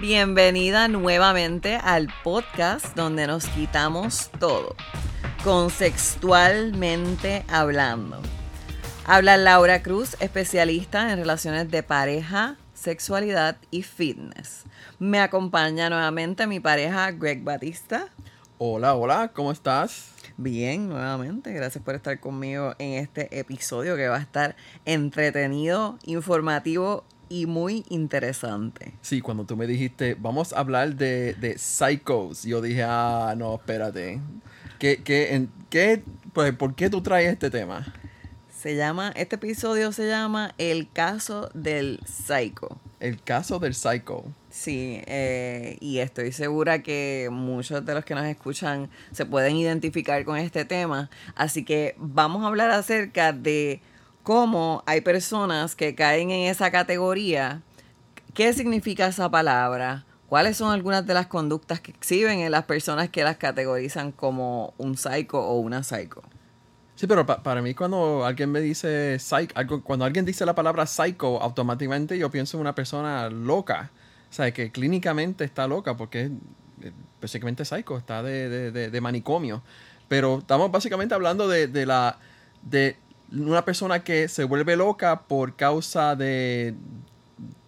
Bienvenida nuevamente al podcast donde nos quitamos todo, consexualmente hablando. Habla Laura Cruz, especialista en relaciones de pareja, sexualidad y fitness. Me acompaña nuevamente mi pareja Greg Batista. Hola, hola, ¿cómo estás? Bien, nuevamente. Gracias por estar conmigo en este episodio que va a estar entretenido, informativo y muy interesante. Sí, cuando tú me dijiste, vamos a hablar de, de psychos, yo dije, ah, no, espérate. ¿Qué, qué, en, qué, pues, ¿Por qué tú traes este tema? Se llama, este episodio se llama El caso del psycho. El caso del psycho. Sí, eh, y estoy segura que muchos de los que nos escuchan se pueden identificar con este tema. Así que vamos a hablar acerca de cómo hay personas que caen en esa categoría. ¿Qué significa esa palabra? ¿Cuáles son algunas de las conductas que exhiben en las personas que las categorizan como un psycho o una psycho? Sí, pero para mí cuando alguien me dice psycho, cuando alguien dice la palabra psycho, automáticamente yo pienso en una persona loca. O sea, que clínicamente está loca porque es básicamente psycho, está de, de, manicomio. Pero estamos básicamente hablando de, de la de una persona que se vuelve loca por causa de,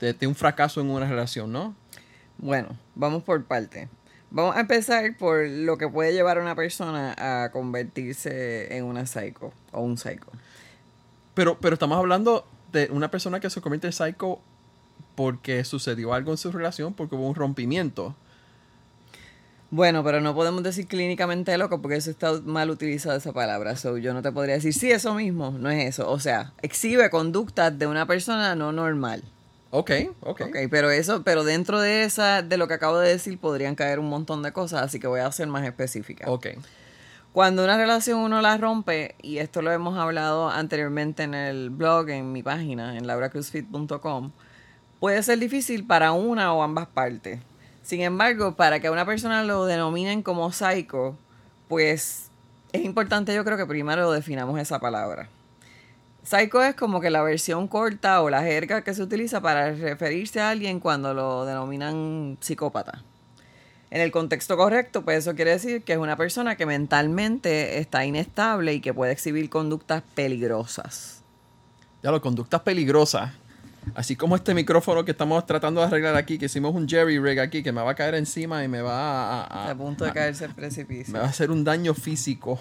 de, un fracaso en una relación, ¿no? Bueno, vamos por parte. Vamos a empezar por lo que puede llevar a una persona a convertirse en una psycho o un psycho. Pero, pero estamos hablando de una persona que se convierte en psycho porque sucedió algo en su relación, porque hubo un rompimiento. Bueno, pero no podemos decir clínicamente loco porque eso está mal utilizada esa palabra. So, yo no te podría decir, sí, eso mismo, no es eso. O sea, exhibe conductas de una persona no normal. Ok, ok. Ok, pero eso, pero dentro de esa, de lo que acabo de decir, podrían caer un montón de cosas, así que voy a ser más específica. Ok. Cuando una relación uno la rompe, y esto lo hemos hablado anteriormente en el blog, en mi página, en lauracruzfit.com, puede ser difícil para una o ambas partes. Sin embargo, para que a una persona lo denominen como psycho, pues es importante yo creo que primero definamos esa palabra. Psycho es como que la versión corta o la jerga que se utiliza para referirse a alguien cuando lo denominan psicópata. En el contexto correcto, pues eso quiere decir que es una persona que mentalmente está inestable y que puede exhibir conductas peligrosas. Ya lo, conductas peligrosas. Así como este micrófono que estamos tratando de arreglar aquí, que hicimos un jerry rig aquí, que me va a caer encima y me va a... a, punto de caerse el precipicio. Me va a hacer un daño físico.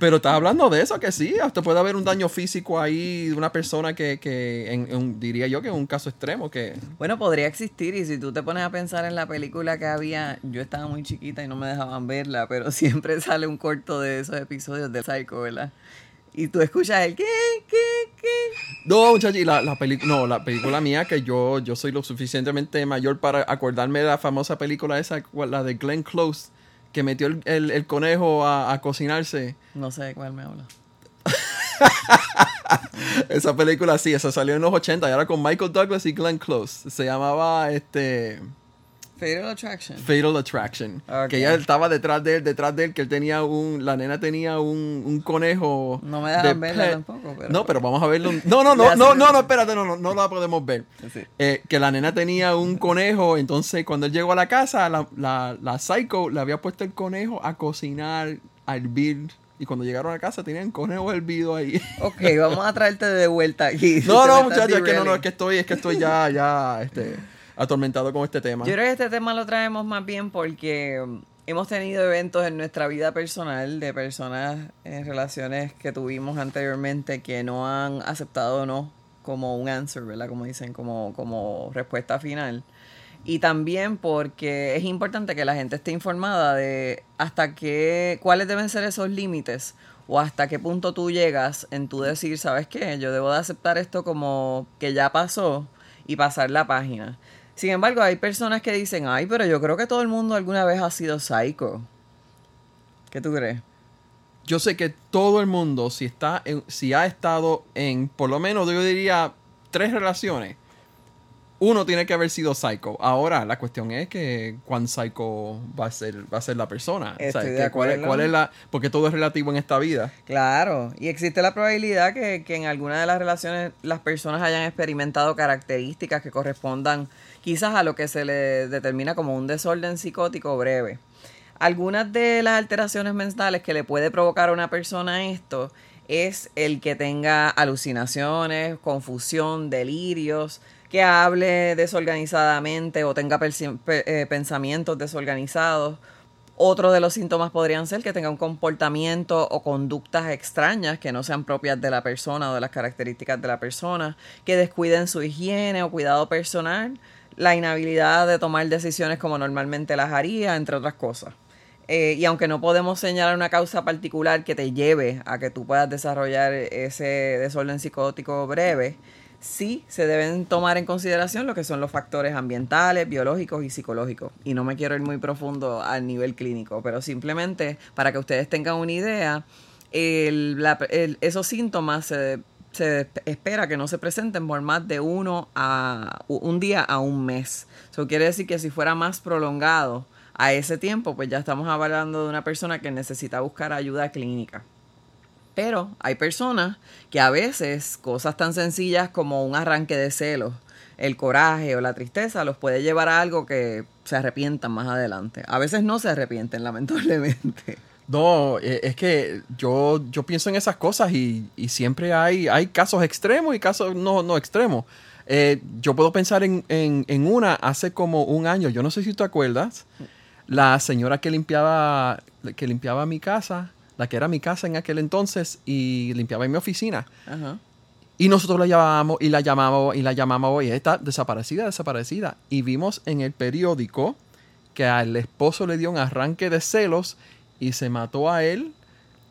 Pero estás hablando de eso, que sí, hasta puede haber un daño físico ahí de una persona que, que en, diría yo que es un caso extremo que... Bueno, podría existir y si tú te pones a pensar en la película que había, yo estaba muy chiquita y no me dejaban verla, pero siempre sale un corto de esos episodios de Psycho, ¿verdad? Y tú escuchas el ¿qué? ¿qué? ¿qué? No, muchachos, y la, la película, no, la película mía, que yo, yo soy lo suficientemente mayor para acordarme de la famosa película esa, la de Glenn Close, que metió el, el, conejo a, a, cocinarse. No sé de cuál me habla. esa película sí, esa salió en los 80 y ahora con Michael Douglas y Glenn Close. Se llamaba este... Fatal Attraction. Fatal Attraction. Que ella estaba detrás de él, detrás de él, que él tenía un, la nena tenía un, un conejo. No me dejan verla tampoco. Pero... No, pero vamos a verlo. No, no, no, no, no, no, espérate, no, no, no la podemos ver. Eh, que la nena tenía un conejo, entonces cuando él llegó a la casa, la, la, la psycho le había puesto el conejo a cocinar, a hervir. Y cuando llegaron a casa tenían conejo hervido ahí. Ok, vamos a traerte de vuelta aquí. No, no, muchachos, es que no, no, es que estoy, es que estoy ya, ya, este atormentado con este tema. Yo creo que este tema lo traemos más bien porque um, hemos tenido eventos en nuestra vida personal de personas en relaciones que tuvimos anteriormente que no han aceptado no como un answer, ¿verdad? Como dicen, como, como respuesta final. Y también porque es importante que la gente esté informada de hasta qué, cuáles deben ser esos límites o hasta qué punto tú llegas en tu decir, ¿sabes qué? Yo debo de aceptar esto como que ya pasó y pasar la página. Sin embargo, hay personas que dicen, ay, pero yo creo que todo el mundo alguna vez ha sido psycho. ¿Qué tú crees? Yo sé que todo el mundo, si está si ha estado en, por lo menos yo diría, tres relaciones, uno tiene que haber sido psycho. Ahora, la cuestión es que cuán psycho va a ser, va a ser la persona. Estoy O sea, de que cuál, es, acuerdo. cuál es la. Porque todo es relativo en esta vida. Claro, y existe la probabilidad que, que en alguna de las relaciones las personas hayan experimentado características que correspondan quizás a lo que se le determina como un desorden psicótico breve. Algunas de las alteraciones mentales que le puede provocar a una persona esto es el que tenga alucinaciones, confusión, delirios, que hable desorganizadamente o tenga eh, pensamientos desorganizados. Otro de los síntomas podrían ser que tenga un comportamiento o conductas extrañas que no sean propias de la persona o de las características de la persona, que descuiden su higiene o cuidado personal, la inhabilidad de tomar decisiones como normalmente las haría, entre otras cosas. Eh, y aunque no podemos señalar una causa particular que te lleve a que tú puedas desarrollar ese desorden psicótico breve, sí se deben tomar en consideración lo que son los factores ambientales, biológicos y psicológicos. Y no me quiero ir muy profundo al nivel clínico, pero simplemente para que ustedes tengan una idea, esos síntomas se, se espera que no se presenten por más de uno a un día a un mes. Eso quiere decir que si fuera más prolongado a ese tiempo, pues ya estamos hablando de una persona que necesita buscar ayuda clínica. Pero hay personas que a veces cosas tan sencillas como un arranque de celos, el coraje o la tristeza los puede llevar a algo que se arrepientan más adelante. A veces no se arrepienten, lamentablemente. No, eh, es que yo, yo pienso en esas cosas y, y siempre hay, hay casos extremos y casos no, no extremos. Eh, yo puedo pensar en, en- en una hace como un año, yo no sé si tú te acuerdas, la señora que limpiaba, que limpiaba mi casa, la que era mi casa en aquel entonces y limpiaba en mi oficina. Ajá. Y nosotros la llamábamos y la llamábamos y la llamábamos y está desaparecida, desaparecida. Y vimos en el periódico que al esposo le dio un arranque de celos y se mató a él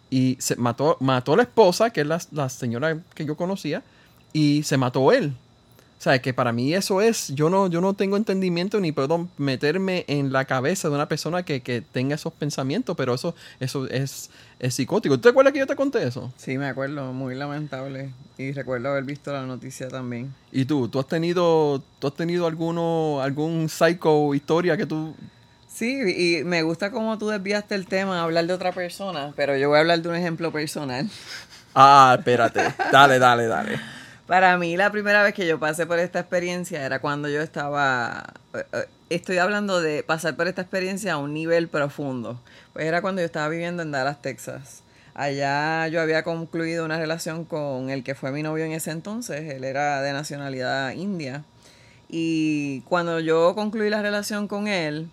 y se mató, mató a la esposa, que es la, la señora que yo conocía, y se mató él. O sea, que para mí eso es, yo no, yo no tengo entendimiento ni puedo meterme en la cabeza de una persona que, que tenga esos pensamientos, pero eso, eso es, es psicótico. ¿Tú te acuerdas que yo te conté eso? Sí, me acuerdo, muy lamentable. Y recuerdo haber visto la noticia también. ¿Y tú? ¿Tú has tenido, tú has tenido alguno, algún psycho historia que tú... Sí, y me gusta cómo tú desviaste el tema a hablar de otra persona, pero yo voy a hablar de un ejemplo personal. Ah, espérate. Dale, dale, dale. Para mí la primera vez que yo pasé por esta experiencia era cuando yo estaba, eh, eh, estoy hablando de pasar por esta experiencia a un nivel profundo. Pues era cuando yo estaba viviendo en Dallas, Texas. Allá yo había concluido una relación con el que fue mi novio en ese entonces. Él era de nacionalidad india. Y cuando yo concluí la relación con él,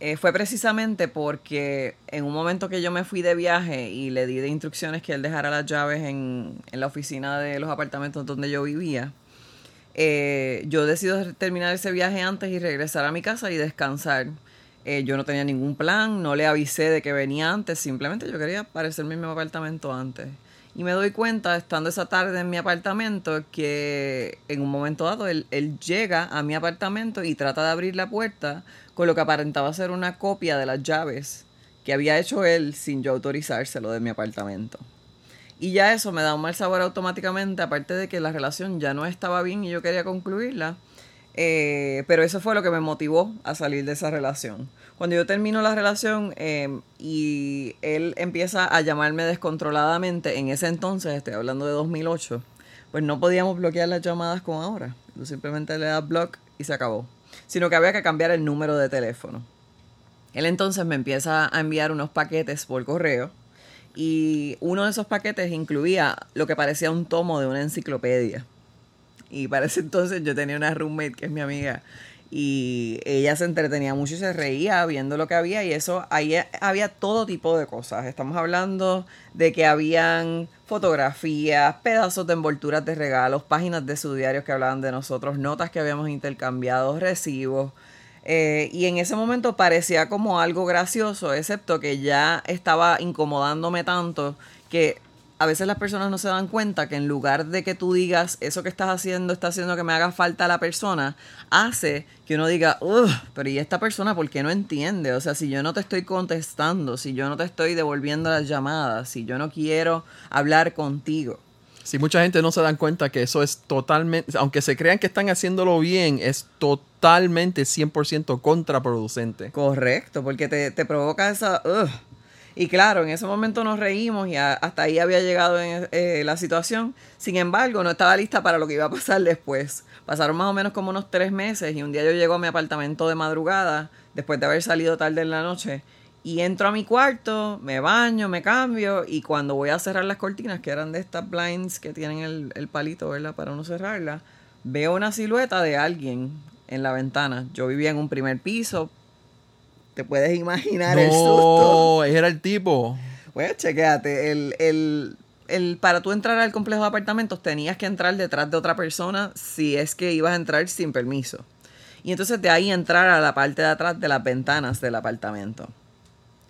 eh, fue precisamente porque en un momento que yo me fui de viaje y le di de instrucciones que él dejara las llaves en, la oficina de los apartamentos donde yo vivía, eh, yo decido terminar ese viaje antes y regresar a mi casa y descansar. Eh, yo no tenía ningún plan, no le avisé de que venía antes, simplemente yo quería aparecerme en mi apartamento antes. Y me doy cuenta, estando esa tarde en mi apartamento, que en un momento dado él llega a mi apartamento y trata de abrir la puerta con lo que aparentaba ser una copia de las llaves que había hecho él sin yo autorizárselo de mi apartamento. Y ya eso me da un mal sabor automáticamente, aparte de que la relación ya no estaba bien y yo quería concluirla. Eh, pero eso fue lo que me motivó a salir de esa relación. Cuando yo termino la relación eh, y él empieza a llamarme descontroladamente, en ese entonces, estoy hablando de 2008, pues no podíamos bloquear las llamadas como ahora. Tú simplemente le das block y se acabó. Sino que había que cambiar el número de teléfono. Él entonces me empieza a enviar unos paquetes por correo y uno de esos paquetes incluía lo que parecía un tomo de una enciclopedia. Y para ese entonces yo tenía una roommate que es mi amiga y ella se entretenía mucho y se reía viendo lo que había y eso ahí había todo tipo de cosas. Estamos hablando de que habían fotografías, pedazos de envolturas de regalos, páginas de su diario que hablaban de nosotros, notas que habíamos intercambiado, recibos. Eh, y en ese momento parecía como algo gracioso, excepto que ya estaba incomodándome tanto que a veces las personas no se dan cuenta que en lugar de que tú digas eso que estás haciendo está haciendo que me haga falta a la persona, hace que uno diga, uff, pero ¿y esta persona por qué no entiende? O sea, si yo no te estoy contestando, si yo no te estoy devolviendo las llamadas, si yo no quiero hablar contigo. Sí, mucha gente no se dan cuenta que eso es totalmente, aunque se crean que están haciéndolo bien, es totalmente 100% contraproducente. Correcto, porque te, te provoca esa... Y claro, en ese momento nos reímos y hasta ahí había llegado eh, la situación. Sin embargo, no estaba lista para lo que iba a pasar después. Pasaron más o menos como unos tres meses y un día yo llego a mi apartamento de madrugada, después de haber salido tarde en la noche, y entro a mi cuarto, me baño, me cambio, y cuando voy a cerrar las cortinas, que eran de estas blinds que tienen el, el palito, ¿verdad? Para uno cerrarlas, veo una silueta de alguien en la ventana. Yo vivía en un primer piso. Te puedes imaginar el susto. No, era el tipo. Pues chequéate, el, el, el, para tú entrar al complejo de apartamentos tenías que entrar detrás de otra persona si es que ibas a entrar sin permiso. Y entonces de ahí entrar a la parte de atrás de las ventanas del apartamento.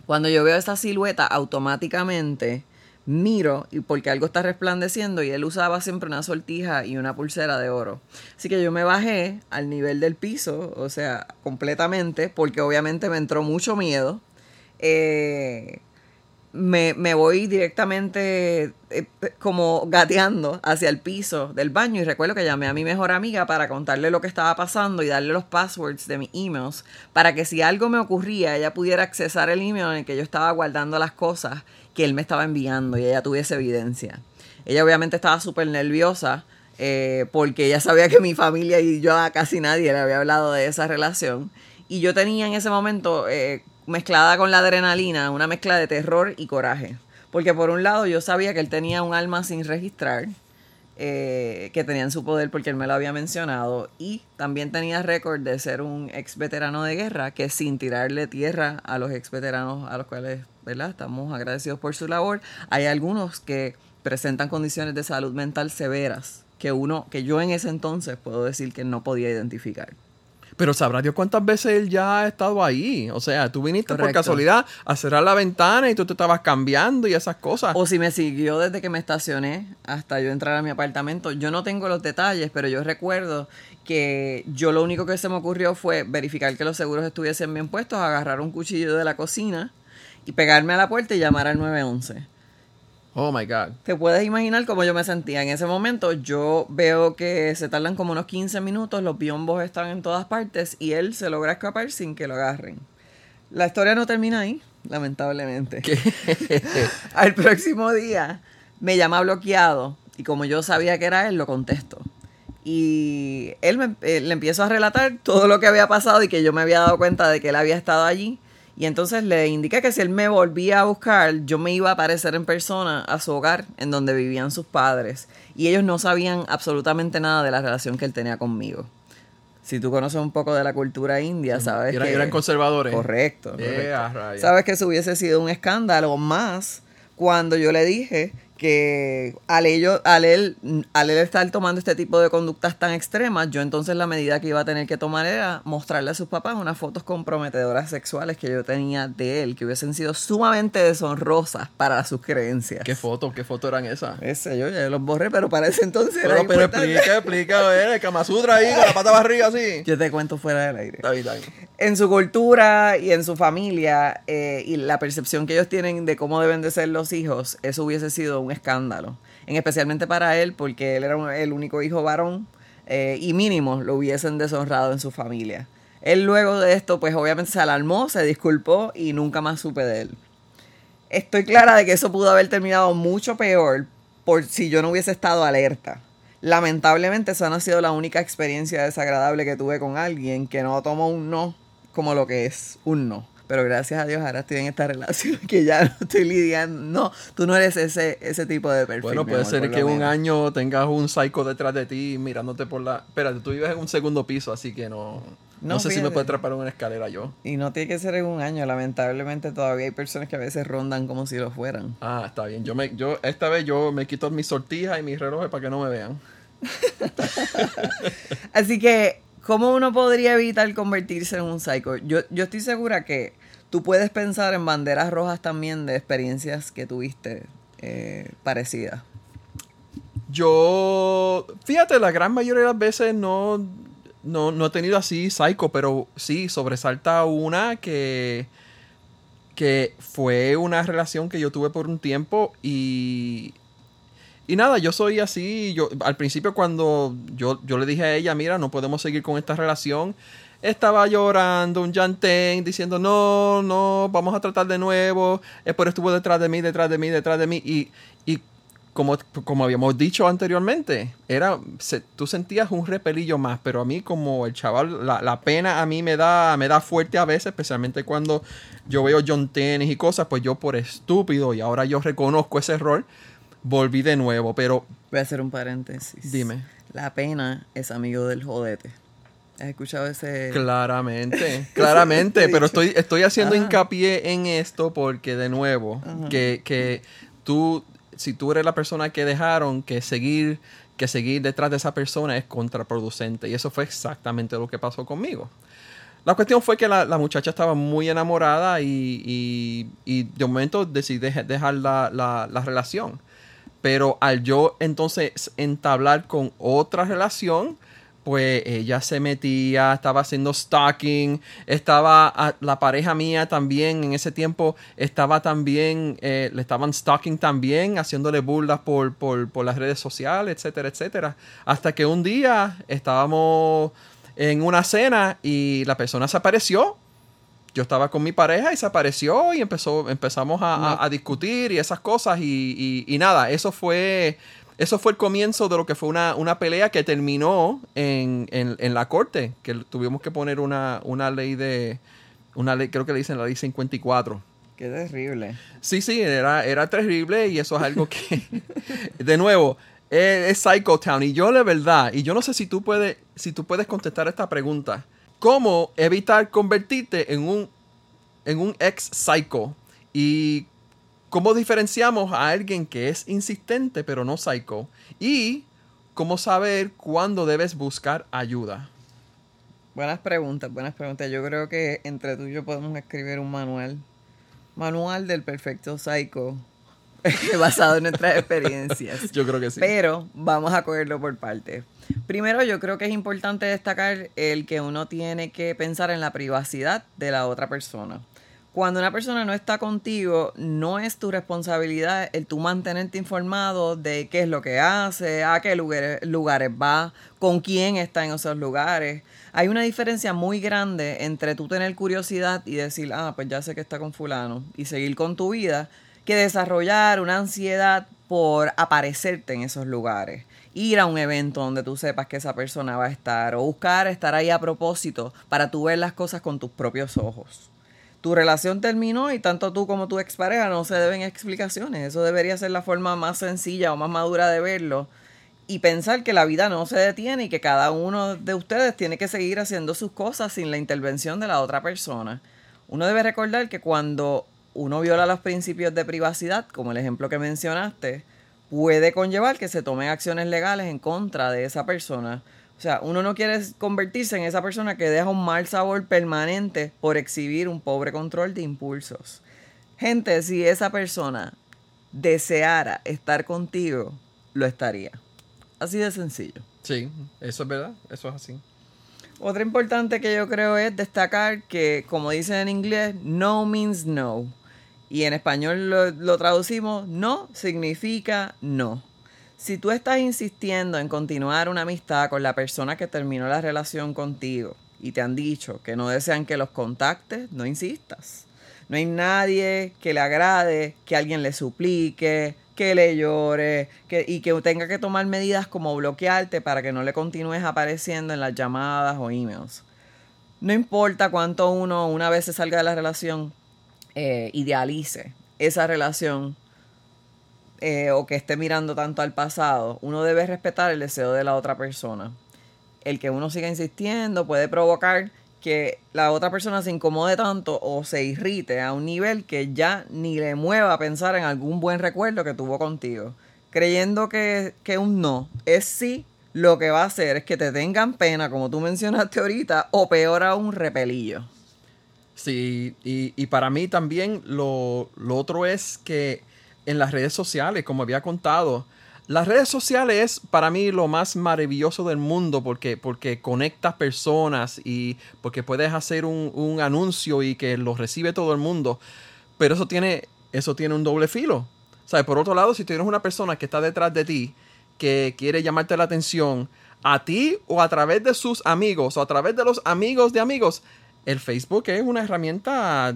Cuando yo veo esa silueta, automáticamente miro y porque algo está resplandeciendo y él usaba siempre una sortija y una pulsera de oro. Así que yo me bajé al nivel del piso, o sea, completamente, porque obviamente me entró mucho miedo. Eh, me, me voy directamente eh, como gateando hacia el piso del baño y recuerdo que llamé a mi mejor amiga para contarle lo que estaba pasando y darle los passwords de mis emails para que si algo me ocurría ella pudiera accesar el email en el que yo estaba guardando las cosas que él me estaba enviando y ella tuviese evidencia. Ella obviamente estaba súper nerviosa eh, porque ella sabía que mi familia y yo a casi nadie le había hablado de esa relación y yo tenía en ese momento eh, mezclada con la adrenalina, una mezcla de terror y coraje. Porque por un lado yo sabía que él tenía un alma sin registrar, eh, que tenía en su poder porque él me lo había mencionado, y también tenía récord de ser un ex veterano de guerra, que sin tirarle tierra a los ex veteranos a los cuales ¿verdad? estamos agradecidos por su labor, hay algunos que presentan condiciones de salud mental severas que uno, que yo en ese entonces puedo decir que no podía identificar. Pero sabrá Dios cuántas veces él ya ha estado ahí. O sea, tú viniste por casualidad a cerrar la ventana y tú te estabas cambiando y esas cosas. O si me siguió desde que me estacioné hasta yo entrar a mi apartamento. Yo no tengo los detalles, pero yo recuerdo que yo lo único que se me ocurrió fue verificar que los seguros estuviesen bien puestos, agarrar un cuchillo de la cocina y pegarme a la puerta y llamar al 911. Oh my God. Te puedes imaginar cómo yo me sentía en ese momento. Yo veo que se tardan como unos 15 minutos, los biombos están en todas partes y él se logra escapar sin que lo agarren. La historia no termina ahí, lamentablemente. Al próximo día me llama bloqueado y como yo sabía que era él, lo contesto. Y él me, eh, le empiezo a relatar todo lo que había pasado y que yo me había dado cuenta de que él había estado allí. Y entonces le indiqué que si él me volvía a buscar, yo me iba a aparecer en persona a su hogar, en donde vivían sus padres. Y ellos no sabían absolutamente nada de la relación que él tenía conmigo. Si tú conoces un poco de la cultura india, sabes que... eran conservadores. Correcto. Yeah, correcto. rayos. Sabes que eso hubiese sido un escándalo más cuando yo le dije que al, ello, al, él, al él estar tomando este tipo de conductas tan extremas, yo entonces la medida que iba a tener que tomar era mostrarle a sus papás unas fotos comprometedoras sexuales que yo tenía de él, que hubiesen sido sumamente deshonrosas para sus creencias. ¿Qué fotos? ¿Qué fotos eran esas? Ese yo ya los borré, pero para ese entonces era Pero, pero importante. explica, explica, a ver, el Kama Sutra ahí con la pata barriga así. Yo te cuento fuera del aire. Está bien, está bien. en su cultura y en su familia eh, y la percepción que ellos tienen de cómo deben de ser los hijos, eso hubiese sido un escándalo. En especialmente para él, porque él era el único hijo varón eh, y mínimo lo hubiesen deshonrado en su familia. Él luego de esto, pues obviamente se alarmó, se disculpó y nunca más supe de él. Estoy clara de que eso pudo haber terminado mucho peor por si yo no hubiese estado alerta. Lamentablemente esa no ha sido la única experiencia desagradable que tuve con alguien que no tomó un no como lo que es un no. Pero gracias a Dios ahora estoy en esta relación que ya no estoy lidiando. No, tú no eres ese, ese tipo de perfil. Bueno, puede amor, ser que un año tengas un psycho detrás de ti mirándote por la... Espérate, tú vives en un segundo piso, así que no... No, No, sé si me trepar en una escalera yo. Y no tiene que ser en un año, lamentablemente todavía hay personas que a veces rondan como si lo fueran. Ah, está bien. Yo me, yo, esta vez yo me quito mis sortijas y mis relojes para que no me vean. Así que, ¿cómo uno podría evitar convertirse en un psycho? Yo, yo estoy segura que tú puedes pensar en banderas rojas también de experiencias que tuviste eh, parecidas. Yo, fíjate, la gran mayoría de las veces no, no, no he tenido así psycho, pero sí, sobresalta una que, que fue una relación que yo tuve por un tiempo y, y nada, yo soy así. Yo, al principio, cuando yo, yo le dije a ella, mira, no podemos seguir con esta relación, estaba llorando, un llantén, diciendo, no, no, vamos a tratar de nuevo. Por estuvo detrás de mí, detrás de mí, detrás de mí. Y, y como, como habíamos dicho anteriormente, era, tú sentías un repelillo más, pero a mí como el chaval, la, la, pena a mí me da, me da fuerte a veces, especialmente cuando yo veo John y cosas, pues yo por estúpido, y ahora yo reconozco ese error, volví de nuevo, pero... Voy a hacer un paréntesis. Dime. La pena es amigo del jodete. ¿Has escuchado ese...? Claramente, claramente, pero estoy, estoy haciendo hincapié en esto porque, de nuevo, que, que tú, si tú eres la persona que dejaron, que seguir, que seguir detrás de esa persona es contraproducente. Y eso fue exactamente lo que pasó conmigo. La cuestión fue que la, muchacha estaba muy enamorada y, y, de momento decidí dejar la, la, relación. Pero al yo entonces entablar con otra relación, pues ella se metía, estaba haciendo stalking, estaba la pareja mía también en ese tiempo estaba también, eh, le estaban stalking también, haciéndole burlas por, por, por las redes sociales, etcétera, etcétera. Hasta que un día estábamos en una cena y la persona se apareció yo estaba con mi pareja y se apareció y empezó, empezamos a, discutir y esas cosas y, y, nada, eso fue, eso fue el comienzo de lo que fue una, una pelea que terminó en, en, la corte, que tuvimos que poner una, una ley de, una ley, creo que le dicen la ley 54. Qué terrible. Sí, sí, era, era terrible y eso es algo que, de nuevo, es, es Psycho Town y yo de verdad, y yo no sé si tú puedes, si tú puedes contestar esta pregunta cómo evitar convertirte en un, en un ex psycho y cómo diferenciamos a alguien que es insistente pero no psycho y cómo saber cuándo debes buscar ayuda. Buenas preguntas, buenas preguntas. Yo creo que entre tú y yo podemos escribir un manual. Manual del perfecto psycho basado en nuestras experiencias. Yo creo que sí. Pero vamos a cogerlo por partes. Primero, yo creo que es importante destacar el que uno tiene que pensar en la privacidad de la otra persona. Cuando una persona no está contigo, no es tu responsabilidad el tú mantenerte informado de qué es lo que hace, a qué lugares, lugares va, con quién está en esos lugares. Hay una diferencia muy grande entre tú tener curiosidad y decir, ah, pues ya sé que está con fulano, y seguir con tu vida, que desarrollar una ansiedad por aparecerte en esos lugares ir a un evento donde tú sepas que esa persona va a estar o buscar estar ahí a propósito para tú ver las cosas con tus propios ojos. Tu relación terminó y tanto tú como tu expareja no se deben explicaciones. Eso debería ser la forma más sencilla o más madura de verlo y pensar que la vida no se detiene y que cada uno de ustedes tiene que seguir haciendo sus cosas sin la intervención de la otra persona. Uno debe recordar que cuando uno viola los principios de privacidad, como el ejemplo que mencionaste, puede conllevar que se tomen acciones legales en contra de esa persona. O sea, uno no quiere convertirse en esa persona que deja un mal sabor permanente por exhibir un pobre control de impulsos. Gente, si esa persona deseara estar contigo, lo estaría. Así de sencillo. Sí, eso es verdad, eso es así. Otra importante que yo creo es destacar que, como dicen en inglés, no means no y en español lo, traducimos, no significa no. Si tú estás insistiendo en continuar una amistad con la persona que terminó la relación contigo y te han dicho que no desean que los contactes, no insistas. No hay nadie que le agrade, que alguien le suplique, que le llore que, y que tenga que tomar medidas como bloquearte para que no le continúes apareciendo en las llamadas o emails. No importa cuánto uno una vez se salga de la relación, eh, idealice esa relación eh, o que esté mirando tanto al pasado, uno debe respetar el deseo de la otra persona. El que uno siga insistiendo puede provocar que la otra persona se incomode tanto o se irrite a un nivel que ya ni le mueva a pensar en algún buen recuerdo que tuvo contigo. Creyendo que, que un no es sí, lo que va a hacer es que te tengan pena, como tú mencionaste ahorita, o peor aún, repelillo. Sí, y, para mí también lo, otro es que en las redes sociales, como había contado, las redes sociales es para mí lo más maravilloso del mundo porque, porque conectas personas y porque puedes hacer un, un, anuncio y que lo recibe todo el mundo. Pero eso tiene, eso tiene un doble filo. Sea, por otro lado, si tienes una persona que está detrás de ti, que quiere llamarte la atención a ti o a través de sus amigos o a través de los amigos de amigos, el Facebook es una herramienta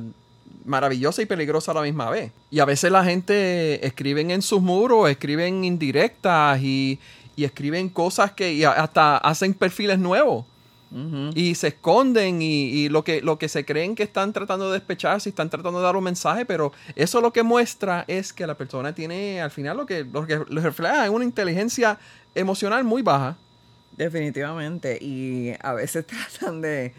maravillosa y peligrosa a la misma vez. Y a veces la gente escriben en sus muros, escriben indirectas y, y escriben cosas que y hasta hacen perfiles nuevos. Y se esconden y, lo, que, lo que se creen que están tratando de despecharse, están tratando de dar un mensaje, pero eso lo que muestra es que la persona tiene al final lo que, lo que refleja es una inteligencia emocional muy baja. Definitivamente. Y a veces tratan de,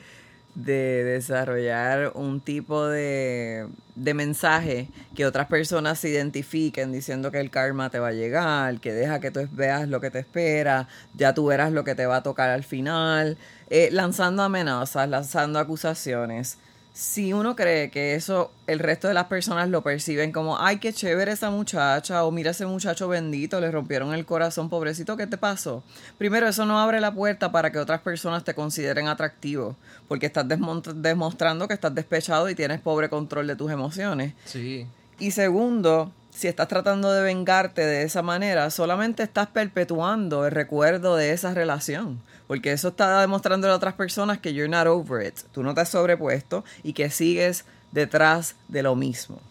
de desarrollar un tipo de, de, mensaje que otras personas se identifiquen diciendo que el karma te va a llegar, que deja que tú veas lo que te espera, ya tú verás lo que te va a tocar al final, eh, lanzando amenazas, lanzando acusaciones si uno cree que eso el resto de las personas lo perciben como, ay, qué chévere esa muchacha, o mira ese muchacho bendito, le rompieron el corazón, pobrecito, ¿qué te pasó? Primero, eso no abre la puerta para que otras personas te consideren atractivo, porque estás demostrando que estás despechado y tienes pobre control de tus emociones. Sí. Y segundo, si estás tratando de vengarte de esa manera, solamente estás perpetuando el recuerdo de esa relación. Porque eso está demostrando a otras personas que you're not over it. Tú no te has sobrepuesto y que sigues detrás de lo mismo.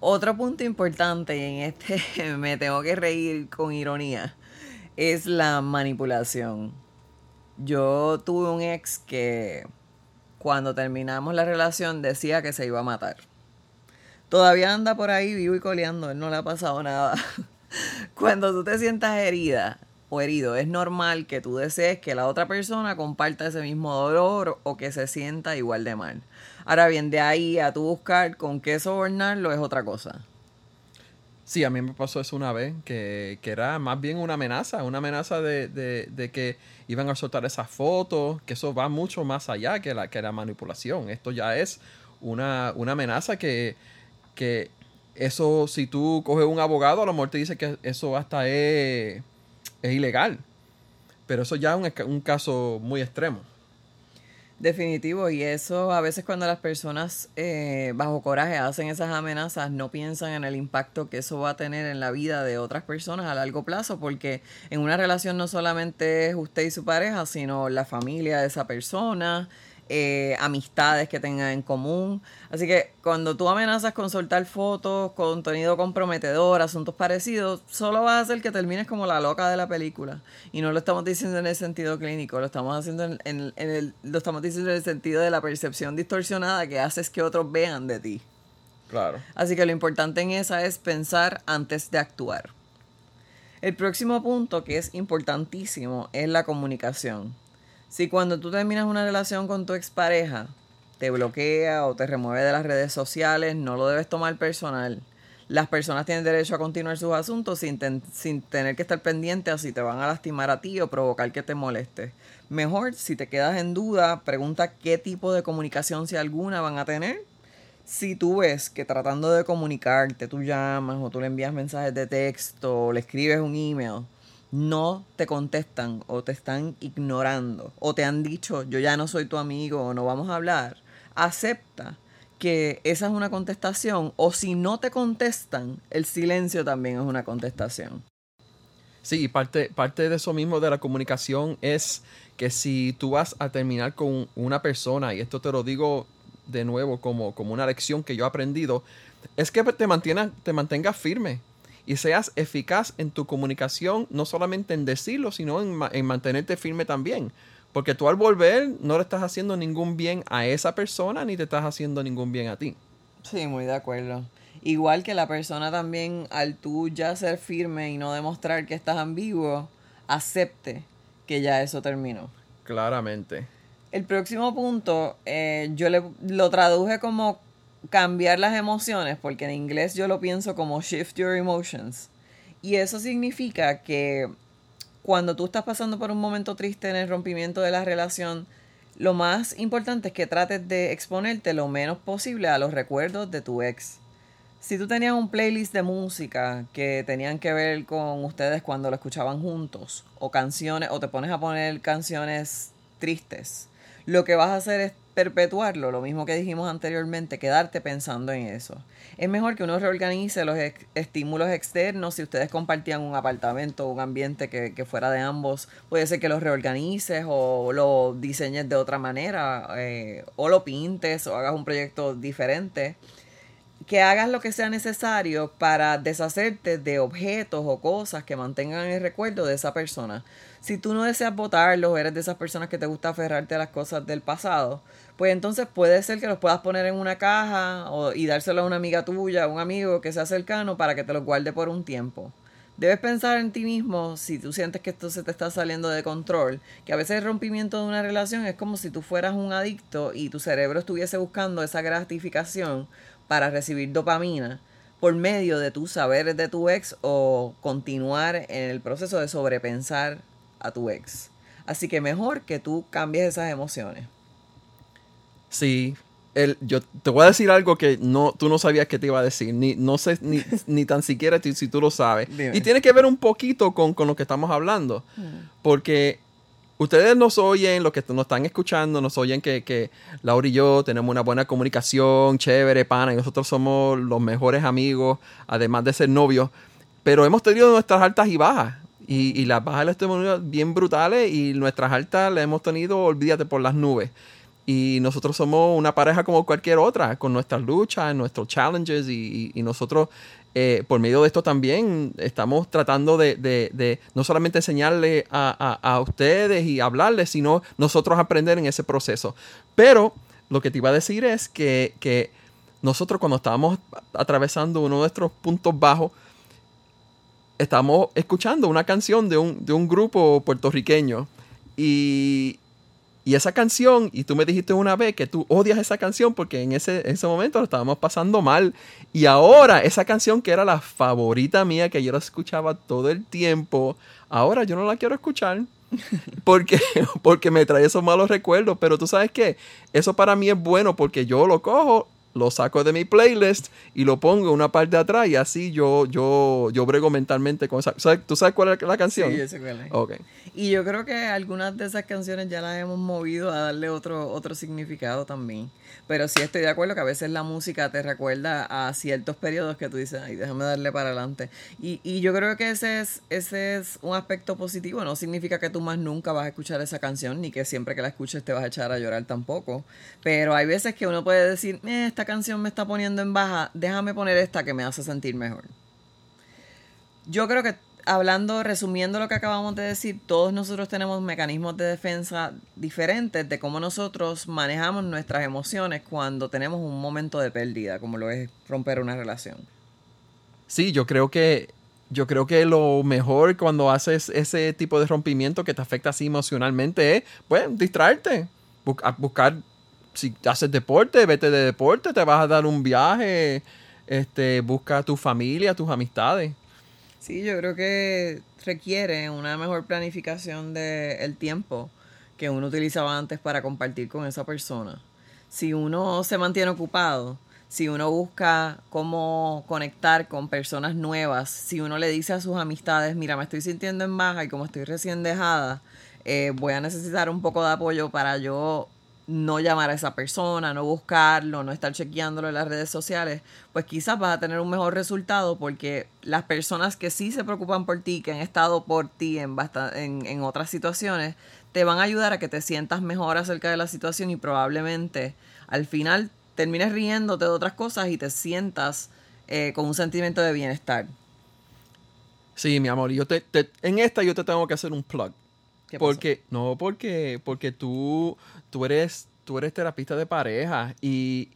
Otro punto importante, y en este me tengo que reír con ironía, es la manipulación. Yo tuve un ex que cuando terminamos la relación decía que se iba a matar. Todavía anda por ahí vivo y coleando, él no le ha pasado nada. Cuando tú te sientas herida, o herido, es normal que tú desees que la otra persona comparta ese mismo dolor o que se sienta igual de mal. Ahora bien, de ahí a tú buscar con qué sobornarlo es otra cosa. Sí, a mí me pasó eso una vez, que, era más bien una amenaza, una amenaza de, que iban a soltar esas fotos, que eso va mucho más allá que la, que la manipulación. Esto ya es una, una amenaza que, que eso, si tú coges un abogado, a lo mejor te dice que eso hasta es es ilegal. Pero eso ya es un, caso muy extremo. Definitivo, y eso a veces cuando las personas eh, bajo coraje hacen esas amenazas no piensan en el impacto que eso va a tener en la vida de otras personas a largo plazo, porque en una relación no solamente es usted y su pareja, sino la familia de esa persona, eh, amistades que tengan en común. Así que cuando tú amenazas con soltar fotos, contenido comprometedor, asuntos parecidos, solo va a hacer que termines como la loca de la película. Y no lo estamos diciendo en el sentido clínico, lo estamos haciendo en, en el, lo estamos diciendo en el sentido de la percepción distorsionada que haces que otros vean de ti. Claro. Así que lo importante en esa es pensar antes de actuar. El próximo punto, que es importantísimo, es la comunicación. Si cuando tú terminas una relación con tu expareja, te bloquea o te remueve de las redes sociales, no lo debes tomar personal. Las personas tienen derecho a continuar sus asuntos sin, tener que estar pendientes a si te van a lastimar a ti o provocar que te moleste. Mejor, si te quedas en duda, pregunta qué tipo de comunicación, si alguna, van a tener. Si tú ves que tratando de comunicarte, tú llamas o tú le envías mensajes de texto o le escribes un email, no te contestan o te están ignorando o te han dicho yo ya no soy tu amigo o no vamos a hablar, acepta que esa es una contestación o si no te contestan, el silencio también es una contestación. Sí, parte, parte de eso mismo de la comunicación es que si tú vas a terminar con una persona, y esto te lo digo de nuevo como, como una lección que yo he aprendido, es que te, te mantengas firme y seas eficaz en tu comunicación, no solamente en decirlo, sino en, mantenerte firme también. Porque tú al volver no le estás haciendo ningún bien a esa persona ni te estás haciendo ningún bien a ti. Sí, muy de acuerdo. Igual que la persona también, al tú ya ser firme y no demostrar que estás ambiguo, acepte que ya eso terminó. Claramente. El próximo punto, eh, yo le, lo traduje como cambiar las emociones, porque en inglés yo lo pienso como shift your emotions. Y eso significa que cuando tú estás pasando por un momento triste en el rompimiento de la relación, lo más importante es que trates de exponerte lo menos posible a los recuerdos de tu ex. Si tú tenías un playlist de música que tenían que ver con ustedes cuando lo escuchaban juntos, o canciones, o te pones a poner canciones tristes, lo que vas a hacer es perpetuarlo, lo mismo que dijimos anteriormente, quedarte pensando en eso. Es mejor que uno reorganice los estímulos externos. Si ustedes compartían un apartamento, un ambiente que, fuera de ambos, puede ser que los reorganices o lo diseñes de otra manera, eh, o lo pintes o hagas un proyecto diferente. Que hagas lo que sea necesario para deshacerte de objetos o cosas que mantengan el recuerdo de esa persona. Si tú no deseas votarlos, eres de esas personas que te gusta aferrarte a las cosas del pasado, pues entonces puede ser que los puedas poner en una caja o, y dárselo a una amiga tuya, a un amigo que sea cercano para que te los guarde por un tiempo. Debes pensar en ti mismo si tú sientes que esto se te está saliendo de control, que a veces el rompimiento de una relación es como si tú fueras un adicto y tu cerebro estuviese buscando esa gratificación para recibir dopamina por medio de tus saberes de tu ex o continuar en el proceso de sobrepensar a tu ex. Así que mejor que tú cambies esas emociones. Sí. El, yo te voy a decir algo que no, tú no sabías que te iba a decir, ni, no sé, ni, tan siquiera si tú lo sabes. Y tiene que ver un poquito con, lo que estamos hablando. Mm. Porque ustedes nos oyen, los que nos están escuchando, nos oyen que, que Laura y yo tenemos una buena comunicación, chévere, pana, y nosotros somos los mejores amigos, además de ser novios. Pero hemos tenido nuestras altas y bajas. Y, y las bajas las tenido bien brutales y nuestras altas las hemos tenido, olvídate, por las nubes. Y nosotros somos una pareja como cualquier otra, con nuestras luchas, nuestros challenges y, nosotros eh, por medio de esto también estamos tratando de, no solamente enseñarle a, ustedes y hablarles, sino nosotros aprender en ese proceso. Pero lo que te iba a decir es que, que nosotros cuando estábamos atravesando uno de nuestros puntos bajos, estábamos escuchando una canción de un, de un grupo puertorriqueño y, y esa canción, y tú me dijiste una vez que tú odias esa canción porque en ese, ese momento lo estábamos pasando mal. Y ahora esa canción que era la favorita mía, que yo la escuchaba todo el tiempo, ahora yo no la quiero escuchar. Porque, porque me trae esos malos recuerdos. Pero tú sabes que eso para mí es bueno porque yo lo cojo, lo saco de mi playlist y lo pongo en una parte de atrás y así yo, yo, yo brego mentalmente con esa. ¿Tú sabes cuál es la canción? Sí, cuál es. Okay. Y yo creo que algunas de esas canciones ya las hemos movido a darle otro, otro significado también. Pero sí estoy de acuerdo que a veces la música te recuerda a ciertos periodos que tú dices, ay, déjame darle para adelante. Y, y yo creo que ese es, ese es un aspecto positivo. No significa que tú más nunca vas a escuchar esa canción, ni que siempre que la escuches te vas a echar a llorar tampoco. Pero hay veces que uno puede decir, eh, esta canción me está poniendo en baja, déjame poner esta que me hace sentir mejor. Yo creo que hablando, resumiendo lo que acabamos de decir, todos nosotros tenemos mecanismos de defensa diferentes de cómo nosotros manejamos nuestras emociones cuando tenemos un momento de pérdida, como lo es romper una relación. Sí, yo creo que yo creo que lo mejor cuando haces ese tipo de rompimiento que te afecta así emocionalmente es, pues, distraerte, buscar si haces deporte, vete de deporte, te vas a dar un viaje, este, busca a tu familia, tus amistades. Sí, yo creo que requiere una mejor planificación del tiempo que uno utilizaba antes para compartir con esa persona. Si uno se mantiene ocupado, si uno busca cómo conectar con personas nuevas, si uno le dice a sus amistades, mira, me estoy sintiendo en baja y como estoy recién dejada, eh, voy a necesitar un poco de apoyo para yo no llamar a esa persona, no buscarlo, no estar chequeándolo en las redes sociales, pues quizás vas a tener un mejor resultado porque las personas que sí se preocupan por ti, que han estado por ti en, en, otras situaciones, te van a ayudar a que te sientas mejor acerca de la situación y probablemente al final termines riéndote de otras cosas y te sientas eh, con un sentimiento de bienestar. Sí, mi amor, yo te, en esta yo te tengo que hacer un plug. Porque, no, porque, porque tú, tú eres tú eres terapista de pareja y,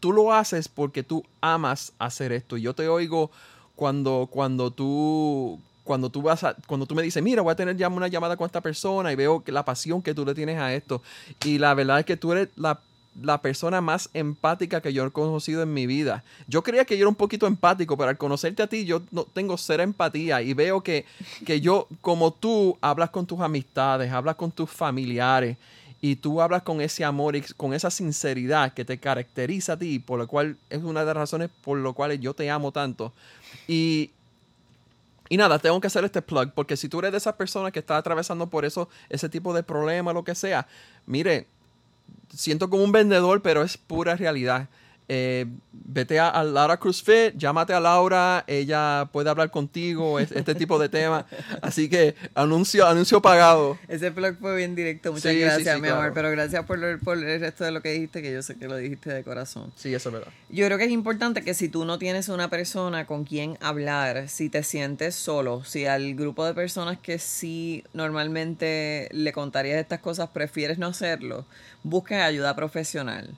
tú lo haces porque tú amas hacer esto. Y yo te oigo cuando, cuando tú cuando tú vas a, cuando tú me dices, mira, voy a tener ya una llamada con esta persona y veo que la pasión que tú le tienes a esto. Y la verdad es que tú eres la, persona más empática que yo he conocido en mi vida. Yo creía que yo era un poquito empático, pero al conocerte a ti yo no tengo cero empatía y veo que, que yo, como tú, hablas con tus amistades, hablas con tus familiares y tú hablas con ese amor y con esa sinceridad que te caracteriza a ti, por lo cual es una de las razones por lo cuales yo te amo tanto. Y, y nada, tengo que hacer este plug, porque si tú eres de esas personas que está atravesando por eso, ese tipo de problema, lo que sea, mire, siento como un vendedor, pero es pura realidad. Eh, vete a, Laura Cruz Fit, llámate a Laura, ella puede hablar contigo, este tipo de temas. Así que anuncio, anuncio pagado. Ese blog fue bien directo, muchas gracias, mi amor, pero gracias por, por el resto de lo que dijiste, que yo sé que lo dijiste de corazón. Sí, eso es verdad. Yo creo que es importante que si tú no tienes una persona con quien hablar, si te sientes solo, si al grupo de personas que sí normalmente le contarías estas cosas prefieres no hacerlo, busques ayuda profesional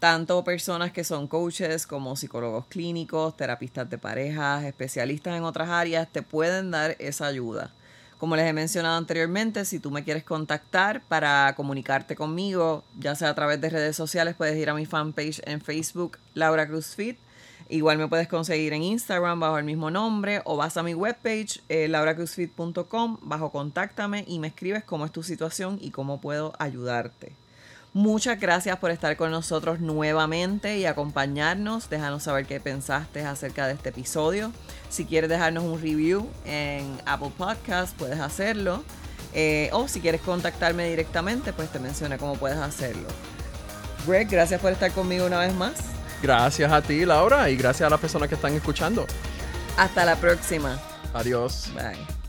tanto personas que son coaches como psicólogos clínicos, terapistas de parejas, especialistas en otras áreas, te pueden dar esa ayuda. Como les he mencionado anteriormente, si tú me quieres contactar para comunicarte conmigo, ya sea a través de redes sociales, puedes ir a mi fanpage en Facebook, Laura Cruz Fit. Igual me puedes conseguir en Instagram bajo el mismo nombre o vas a mi webpage, eh, lauracruzfit.com, bajo contáctame y me escribes cómo es tu situación y cómo puedo ayudarte. Muchas gracias por estar con nosotros nuevamente y acompañarnos. Déjanos saber qué pensaste acerca de este episodio. Si quieres dejarnos un review en Apple Podcast, puedes hacerlo. Eh, o si quieres contactarme directamente, pues te mencioné cómo puedes hacerlo. Greg, gracias por estar conmigo una vez más. Gracias a ti, Laura, y gracias a las personas que están escuchando. Hasta la próxima. Adiós. Bye.